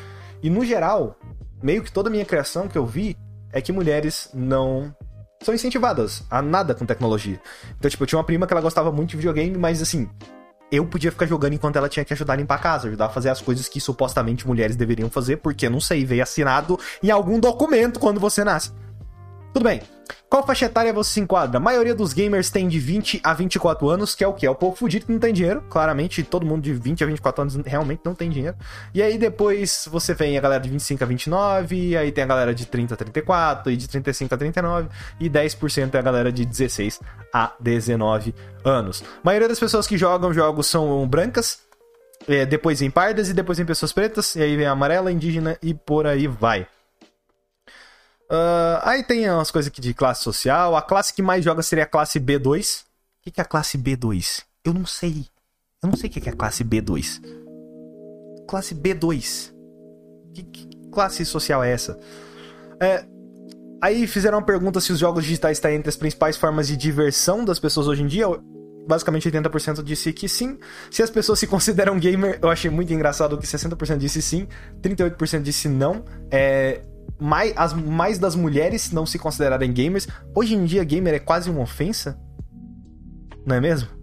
E no geral, meio que toda a minha criação que eu vi é que mulheres não são incentivadas a nada com tecnologia. Então, tipo, eu tinha uma prima que ela gostava muito de videogame, mas assim, eu podia ficar jogando enquanto ela tinha que ajudar a limpar a casa, ajudar a fazer as coisas que supostamente mulheres deveriam fazer, porque não sei, veio assinado em algum documento quando você nasce. Tudo bem. Qual faixa etária você se enquadra? A maioria dos gamers tem de 20 a 24 anos, que é o que? É o povo fudido que não tem dinheiro. Claramente, todo mundo de 20 a 24 anos realmente não tem dinheiro. E aí depois você vem a galera de 25 a 29, aí tem a galera de 30 a 34, e de 35 a 39, e 10% é a galera de 16 a 19 anos. A maioria das pessoas que jogam jogos são brancas, é, depois em pardas e depois em pessoas pretas, e aí vem amarela, indígena e por aí vai. Uh, aí tem umas coisas aqui de classe social. A classe que mais joga seria a classe B2. O que é a classe B2? Eu não sei. Eu não sei o que é a classe B2. Classe B2. Que, que classe social é essa? É, aí fizeram uma pergunta se os jogos digitais estão entre as principais formas de diversão das pessoas hoje em dia. Basicamente 80% disse que sim. Se as pessoas se consideram gamer, eu achei muito engraçado que 60% disse sim, 38% disse não. É, mais, as, mais das mulheres não se considerarem gamers. Hoje em dia, gamer é quase uma ofensa. Não é mesmo?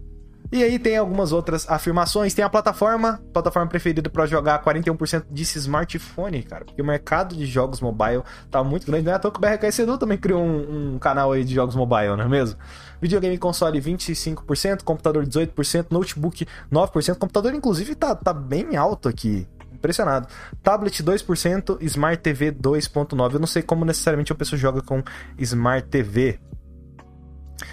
E aí tem algumas outras afirmações. Tem a plataforma, plataforma preferida para jogar, 41% disse smartphone, cara. Porque o mercado de jogos mobile tá muito grande. Não é à toa que o BRK Edu também criou um, um, canal aí de jogos mobile, não é mesmo? Videogame console 25%, computador 18%, notebook 9%. Computador, inclusive, tá, tá bem alto aqui impressionado. Tablet 2%, Smart TV 2.9%. Eu não sei como necessariamente a pessoa joga com Smart TV.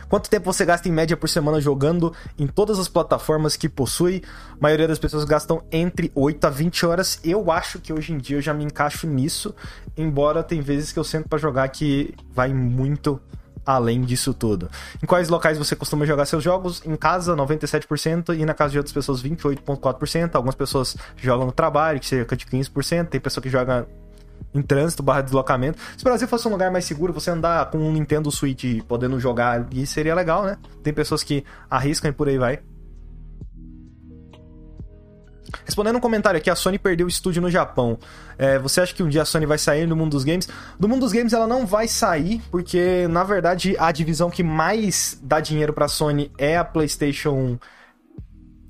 Quanto tempo você gasta em média por semana jogando em todas as plataformas que possui? A maioria das pessoas gastam entre 8 a 20 horas. Eu acho que hoje em dia eu já me encaixo nisso, embora tem vezes que eu sento para jogar que vai muito além disso tudo. Em quais locais você costuma jogar seus jogos? Em casa, 97%, e na casa de outras pessoas, 28,4%. Algumas pessoas jogam no trabalho, que cerca de 15%. Tem pessoa que joga em trânsito, barra deslocamento. Se o Brasil fosse um lugar mais seguro, você andar com um Nintendo Switch podendo jogar ali seria legal, né? Tem pessoas que arriscam e por aí vai. Respondendo um comentário aqui, a Sony perdeu o estúdio no Japão. É, você acha que um dia a Sony vai sair do mundo dos games? Do mundo dos games ela não vai sair, porque na verdade a divisão que mais dá dinheiro pra Sony é a PlayStation.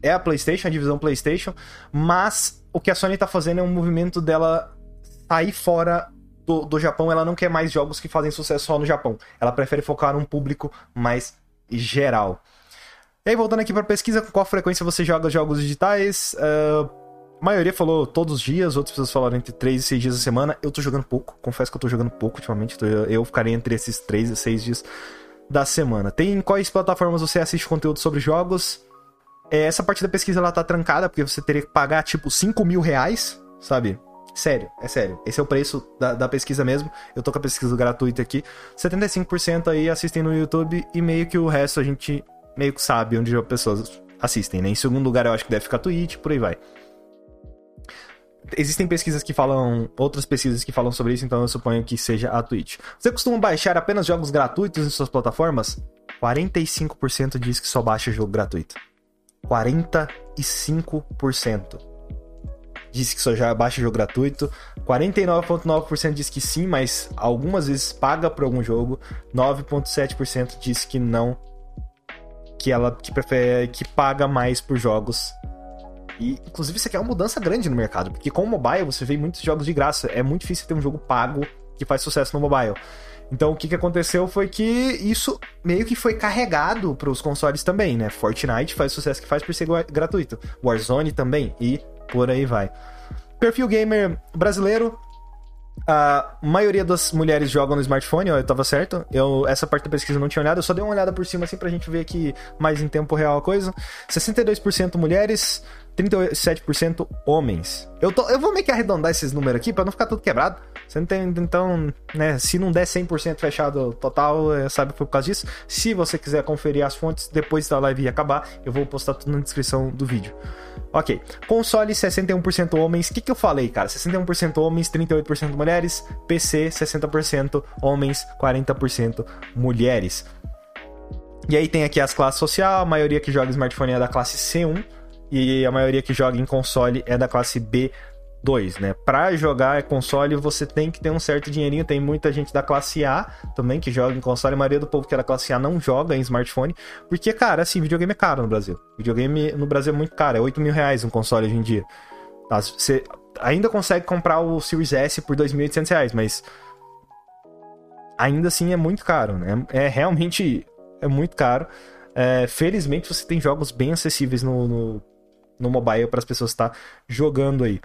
É a PlayStation, a divisão PlayStation. Mas o que a Sony tá fazendo é um movimento dela sair fora do, do Japão. Ela não quer mais jogos que fazem sucesso só no Japão. Ela prefere focar num público mais geral. E aí, voltando aqui para pesquisa, com qual frequência você joga jogos digitais? Uh, a maioria falou todos os dias, outras pessoas falaram entre 3 e 6 dias a semana. Eu tô jogando pouco, confesso que eu tô jogando pouco ultimamente. Eu ficaria entre esses 3 e 6 dias da semana. Tem em quais plataformas você assiste conteúdo sobre jogos? É, essa parte da pesquisa ela tá trancada, porque você teria que pagar tipo 5 mil reais, sabe? Sério, é sério. Esse é o preço da, da, pesquisa mesmo. Eu tô com a pesquisa gratuita aqui. 75% aí assistem no YouTube e meio que o resto a gente meio que sabe onde as pessoas assistem, né? Em segundo lugar, eu acho que deve ficar Twitch, por aí vai. Existem pesquisas que falam, outras pesquisas que falam sobre isso, então eu suponho que seja a Twitch. Você costuma baixar apenas jogos gratuitos em suas plataformas? 45% diz que só baixa jogo gratuito. 45% diz que só já baixa jogo gratuito. 49,9% diz que sim, mas algumas vezes paga por algum jogo. 9,7% diz que não que ela que prefere que paga mais por jogos. E inclusive isso aqui é uma mudança grande no mercado, porque com o mobile você vê muitos jogos de graça, é muito difícil ter um jogo pago que faz sucesso no mobile. Então o que, que aconteceu foi que isso meio que foi carregado para os consoles também, né? Fortnite faz sucesso que faz por ser gratuito, Warzone também e por aí vai. Perfil gamer brasileiro, a maioria das mulheres jogam no smartphone, eu tava certo. Eu, essa parte da pesquisa eu não tinha olhado, eu só dei uma olhada por cima assim pra gente ver aqui mais em tempo real a coisa. 62% mulheres, 37% homens. Eu, tô, eu vou meio que arredondar esses números aqui para não ficar tudo quebrado. Você entende? Então, né, se não der 100% fechado total, é, sabe que foi por causa disso. Se você quiser conferir as fontes depois da live acabar, eu vou postar tudo na descrição do vídeo. Ok. Console 61% homens. O que, que eu falei, cara? 61% homens, 38% mulheres. PC 60% homens, 40% mulheres. E aí tem aqui as classes social, a maioria que joga smartphone é da classe C1 e a maioria que joga em console é da classe B2, né? Para jogar console você tem que ter um certo dinheirinho. Tem muita gente da classe A também que joga em console. A maioria do povo que é da classe A não joga em smartphone. Porque, cara, assim, videogame é caro no Brasil. Videogame no Brasil é muito caro. É 8 mil reais um console hoje em dia. Tá? Você ainda consegue comprar o Series S por 2.800 reais, mas ainda assim é muito caro, né? É realmente é muito caro. É, felizmente você tem jogos bem acessíveis no, no, no mobile para as pessoas estar tá jogando aí.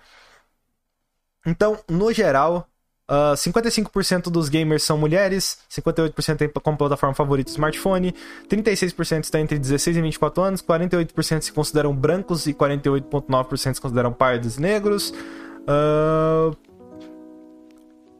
Então, no geral, uh, ah, 55% dos gamers são mulheres, 58% tem como plataforma favorita smartphone, 36% está entre 16 e 24 anos, 48% se consideram brancos e 48,9% se consideram pardos e negros. Uh,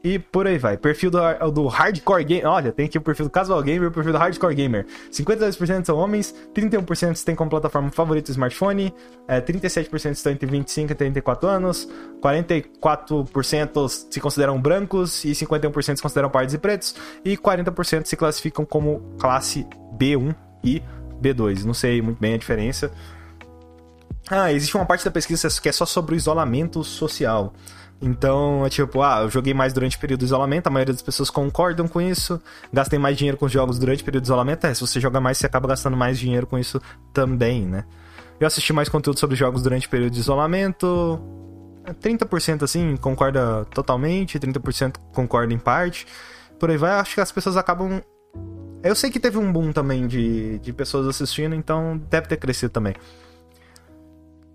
e por aí vai. Perfil do, do Hardcore Gamer. Olha, tem aqui o perfil do Casual Gamer e o perfil do Hardcore Gamer. 52% são homens, 31% têm como plataforma favorita smartphone, é, 37% estão entre 25 e 34 anos, 44% se consideram brancos e 51% se consideram pardos e pretos, e 40% se classificam como classe B1 e B2. Não sei muito bem a diferença. Ah, existe uma parte da pesquisa que é só sobre o isolamento social. Então, é tipo, ah, eu joguei mais durante o período de isolamento, a maioria das pessoas concordam com isso. Gastei mais dinheiro com os jogos durante o período de isolamento. É, se você joga mais, você acaba gastando mais dinheiro com isso também, né? Eu assisti mais conteúdo sobre jogos durante o período de isolamento. 30% assim, concorda totalmente, 30% concorda em parte. Por aí vai, acho que as pessoas acabam. Eu sei que teve um boom também de, de pessoas assistindo, então deve ter crescido também.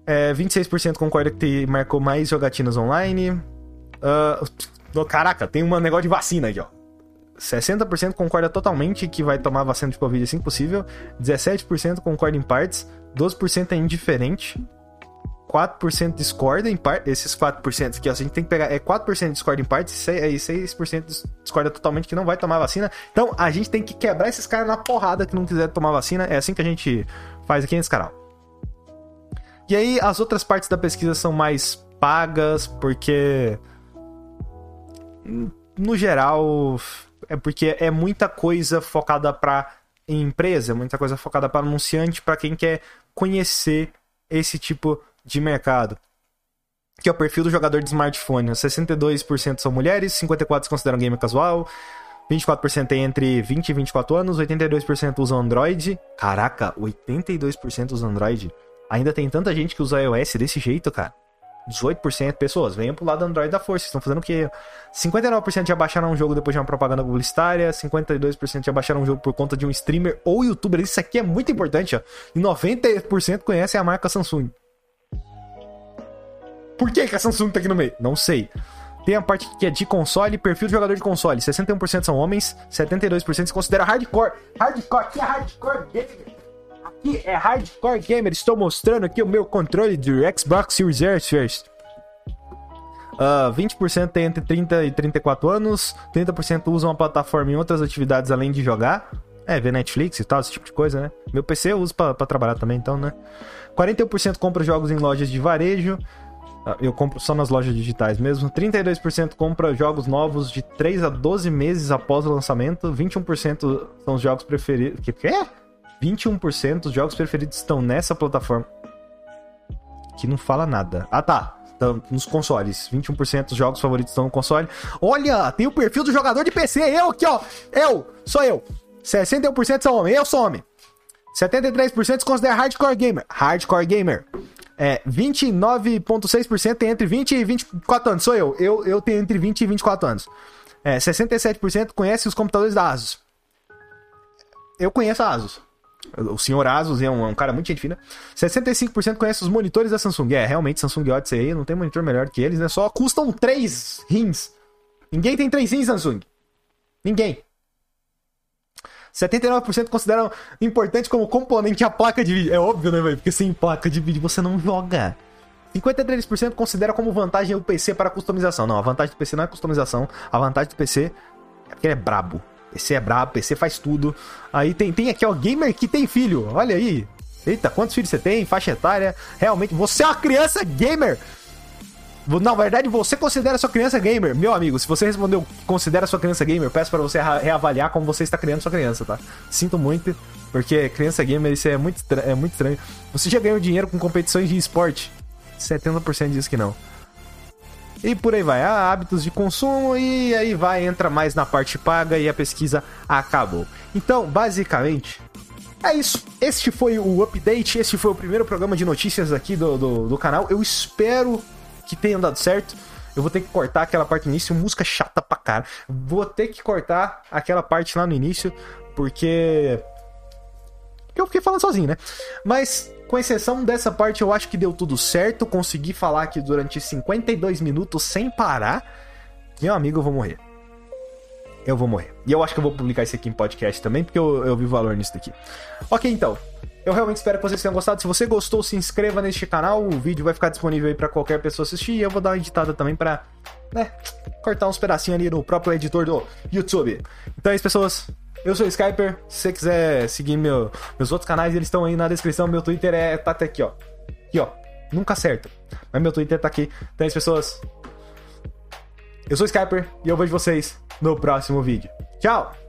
É, 26% concorda que marcou mais jogatinas online. Uh, caraca, tem um negócio de vacina aqui, ó. 60% concorda totalmente que vai tomar vacina de Covid assim que possível. 17% concorda em partes. 12% é indiferente. 4% discorda em partes. Esses 4% que a gente tem que pegar é 4% discorda em partes e 6% discorda totalmente que não vai tomar vacina. Então a gente tem que quebrar esses caras na porrada que não quiser tomar vacina. É assim que a gente faz aqui nesse canal. E aí as outras partes da pesquisa são mais pagas, porque no geral é porque é muita coisa focada para empresa, muita coisa focada para anunciante, para quem quer conhecer esse tipo de mercado. Que é o perfil do jogador de smartphone. 62% são mulheres, 54% se consideram gamer casual, 24% tem entre 20 e 24 anos, 82% usam Android. Caraca, 82% usam Android. Ainda tem tanta gente que usa iOS desse jeito, cara. 18% pessoas, venham pro lado Android da força. Estão fazendo o quê? 59% já baixaram um jogo depois de uma propaganda publicitária, 52% já baixaram um jogo por conta de um streamer ou youtuber. Isso aqui é muito importante, ó. E 90% conhecem a marca Samsung. Por que, que a Samsung tá aqui no meio? Não sei. Tem a parte que é de console, perfil de jogador de console. 61% são homens, 72% se considera hardcore. Hardcore, que é hardcore gamer? Aqui é Hardcore Gamer. Estou mostrando aqui o meu controle de Xbox Series S. Uh, 20% tem entre 30 e 34 anos, 30% usam a plataforma em outras atividades além de jogar. É, ver Netflix e tal, esse tipo de coisa, né? Meu PC eu uso pra, pra trabalhar também, então, né? 41% compra jogos em lojas de varejo. Uh, eu compro só nas lojas digitais mesmo. 32% compra jogos novos de 3 a 12 meses após o lançamento. 21% são os jogos preferidos. Que, que é? 21% dos jogos preferidos estão nessa plataforma. Que não fala nada. Ah, tá. Estão nos consoles. 21% dos jogos favoritos estão no console. Olha, tem o perfil do jogador de PC. Eu aqui, ó. Eu. Sou eu. 61% são homem. Eu sou homem. 73% se considera hardcore gamer. Hardcore gamer. É, 29,6% tem entre 20 e 24 anos. Sou eu. Eu, eu tenho entre 20 e 24 anos. É, 67% conhece os computadores da Asus. Eu conheço a Asus. O senhor Asus é um, é um, cara muito gente fina. 65% conhece os monitores da Samsung. É, realmente, Samsung Odyssey aí não tem monitor melhor que eles, né? Só custam 3 rins. Ninguém tem 3 rins, Samsung. Ninguém. 79% consideram importante como componente a placa de vídeo. É óbvio, né, velho? Porque sem placa de vídeo você não joga. 53% considera como vantagem o PC para customização. Não, a vantagem do PC não é customização. A vantagem do PC é porque ele é brabo. PC é brabo, PC faz tudo. Aí tem, tem aqui, ó, gamer que tem filho. Olha aí. Eita, quantos filhos você tem? Faixa etária. Realmente, você é uma criança gamer. Na verdade, você considera sua criança gamer. Meu amigo, se você respondeu considera sua criança gamer, peço para você reavaliar como você está criando sua criança, tá? Sinto muito, porque criança gamer, isso é muito, é muito estranho. Você já ganhou dinheiro com competições de esporte? 70% diz que não. E por aí vai, ah, hábitos de consumo e aí vai, entra mais na parte paga e a pesquisa acabou. Então, basicamente, é isso. Este foi o update, este foi o primeiro programa de notícias aqui do, do, do canal. Eu espero que tenha dado certo. Eu vou ter que cortar aquela parte no início, música chata pra cara. Vou ter que cortar aquela parte lá no início, porque. Eu fiquei falando sozinho, né? Mas, com exceção dessa parte, eu acho que deu tudo certo. Consegui falar aqui durante 52 minutos sem parar. Meu amigo, eu vou morrer. Eu vou morrer. E eu acho que eu vou publicar isso aqui em podcast também, porque eu, eu vi valor nisso daqui. Ok, então. Eu realmente espero que vocês tenham gostado. Se você gostou, se inscreva neste canal. O vídeo vai ficar disponível aí para qualquer pessoa assistir. E eu vou dar uma editada também para, né, cortar uns pedacinhos ali no próprio editor do YouTube. Então é isso, pessoas. Eu sou o Skyper. Se você quiser seguir meu, meus outros canais, eles estão aí na descrição. Meu Twitter é tá até aqui, ó. Aqui, ó. Nunca acerta. Mas meu Twitter tá aqui. Então é pessoas. Eu sou o Skyper e eu vejo vocês no próximo vídeo. Tchau!